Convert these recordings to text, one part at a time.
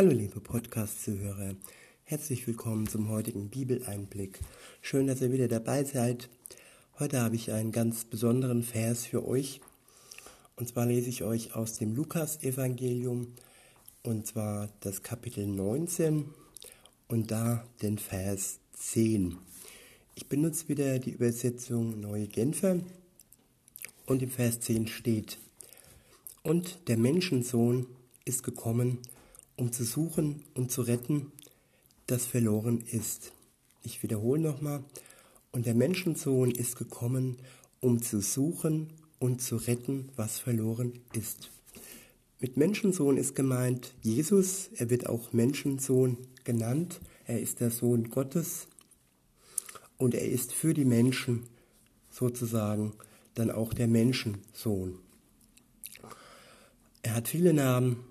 Hallo liebe Podcast-Zuhörer, herzlich willkommen zum heutigen Bibeleinblick. Schön, dass ihr wieder dabei seid. Heute habe ich einen ganz besonderen Vers für euch. Und zwar lese ich euch aus dem Lukas-Evangelium, und zwar das Kapitel 19 und da den Vers 10. Ich benutze wieder die Übersetzung Neue Genfer und im Vers 10 steht, und der Menschensohn ist gekommen, um zu suchen und zu retten, das verloren ist. Ich wiederhole nochmal. Und der Menschensohn ist gekommen, um zu suchen und zu retten, was verloren ist. Mit Menschensohn ist gemeint Jesus, er wird auch Menschensohn genannt, er ist der Sohn Gottes und er ist für die Menschen sozusagen dann auch der Menschensohn. Er hat viele Namen.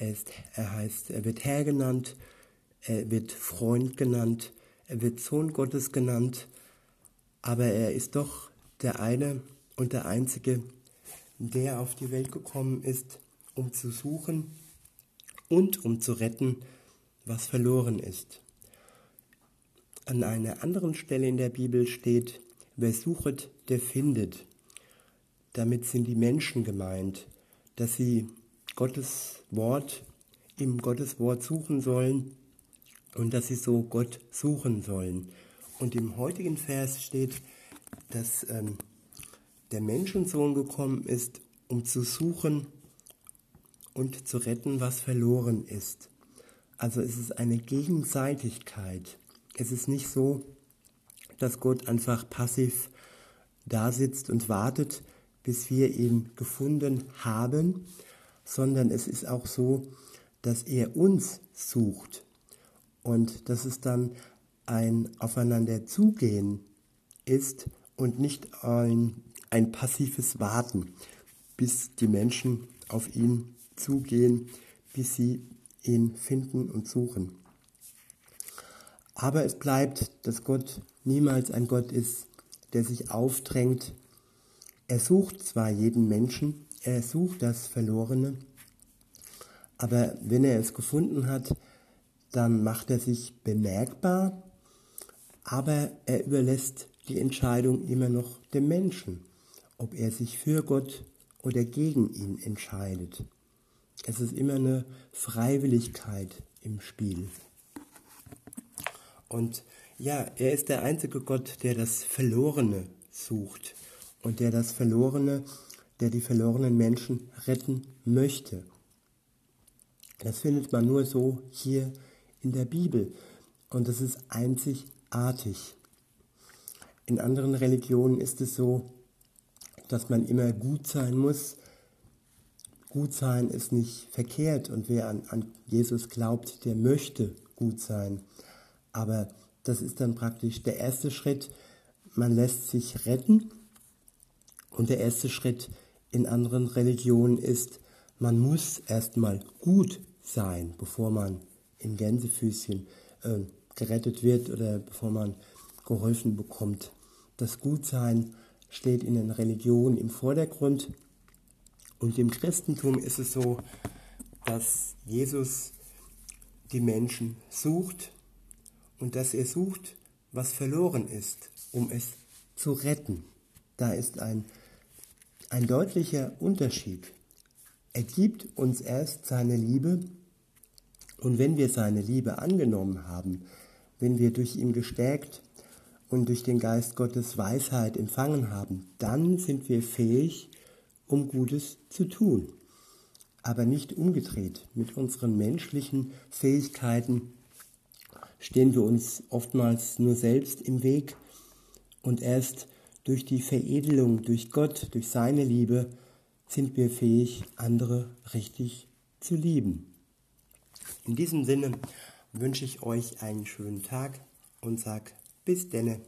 Er, ist, er heißt, er wird Herr genannt, er wird Freund genannt, er wird Sohn Gottes genannt, aber er ist doch der eine und der einzige, der auf die Welt gekommen ist, um zu suchen und um zu retten, was verloren ist. An einer anderen Stelle in der Bibel steht, wer suchet, der findet. Damit sind die Menschen gemeint, dass sie Gottes Wort im Gottes Wort suchen sollen und dass sie so Gott suchen sollen. Und im heutigen Vers steht, dass ähm, der Menschensohn gekommen ist, um zu suchen und zu retten, was verloren ist. Also es ist eine Gegenseitigkeit. Es ist nicht so, dass Gott einfach passiv da sitzt und wartet, bis wir ihn gefunden haben, sondern es ist auch so, dass er uns sucht und dass es dann ein Aufeinander zugehen ist und nicht ein, ein passives Warten, bis die Menschen auf ihn zugehen, bis sie ihn finden und suchen. Aber es bleibt, dass Gott niemals ein Gott ist, der sich aufdrängt er sucht zwar jeden Menschen, er sucht das Verlorene, aber wenn er es gefunden hat, dann macht er sich bemerkbar, aber er überlässt die Entscheidung immer noch dem Menschen, ob er sich für Gott oder gegen ihn entscheidet. Es ist immer eine Freiwilligkeit im Spiel. Und ja, er ist der einzige Gott, der das Verlorene sucht und der das Verlorene, der die verlorenen Menschen retten möchte. Das findet man nur so hier in der Bibel und das ist einzigartig. In anderen Religionen ist es so, dass man immer gut sein muss. Gut sein ist nicht verkehrt und wer an, an Jesus glaubt, der möchte gut sein. Aber das ist dann praktisch der erste Schritt. Man lässt sich retten und der erste Schritt in anderen Religionen ist, man muss erstmal gut sein, bevor man in Gänsefüßchen äh, gerettet wird oder bevor man geholfen bekommt. Das Gutsein steht in den Religionen im Vordergrund. Und im Christentum ist es so, dass Jesus die Menschen sucht und dass er sucht, was verloren ist, um es zu retten. Da ist ein ein deutlicher Unterschied. Er gibt uns erst seine Liebe und wenn wir seine Liebe angenommen haben, wenn wir durch ihn gestärkt und durch den Geist Gottes Weisheit empfangen haben, dann sind wir fähig, um Gutes zu tun. Aber nicht umgedreht. Mit unseren menschlichen Fähigkeiten stehen wir uns oftmals nur selbst im Weg und erst durch die Veredelung durch Gott, durch seine Liebe, sind wir fähig, andere richtig zu lieben. In diesem Sinne wünsche ich euch einen schönen Tag und sag bis denne.